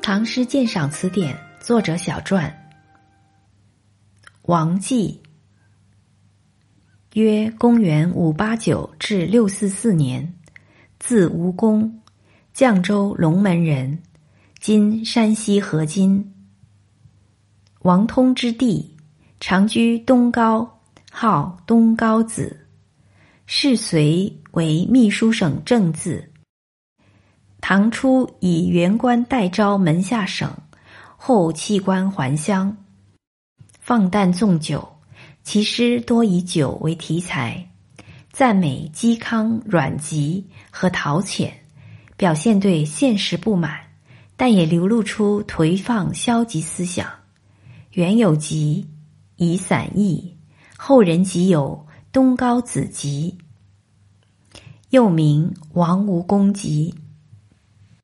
《唐诗鉴赏词典》作者小传。王继，约公元五八九至六四四年，字吴公，绛州龙门人，今山西河津。王通之弟，常居东高，号东高子，世隋为秘书省正字。唐初以元官代招门下省，后弃官还乡，放诞纵酒，其诗多以酒为题材，赞美嵇康、阮籍和陶潜，表现对现实不满，但也流露出颓放消极思想。原有集，以散佚，后人即有《东皋子集》，又名《王吴公集》。